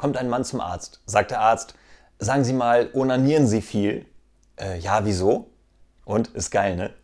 kommt ein Mann zum Arzt. Sagt der Arzt, sagen Sie mal, onanieren Sie viel? Äh, ja, wieso? Und ist geil, ne?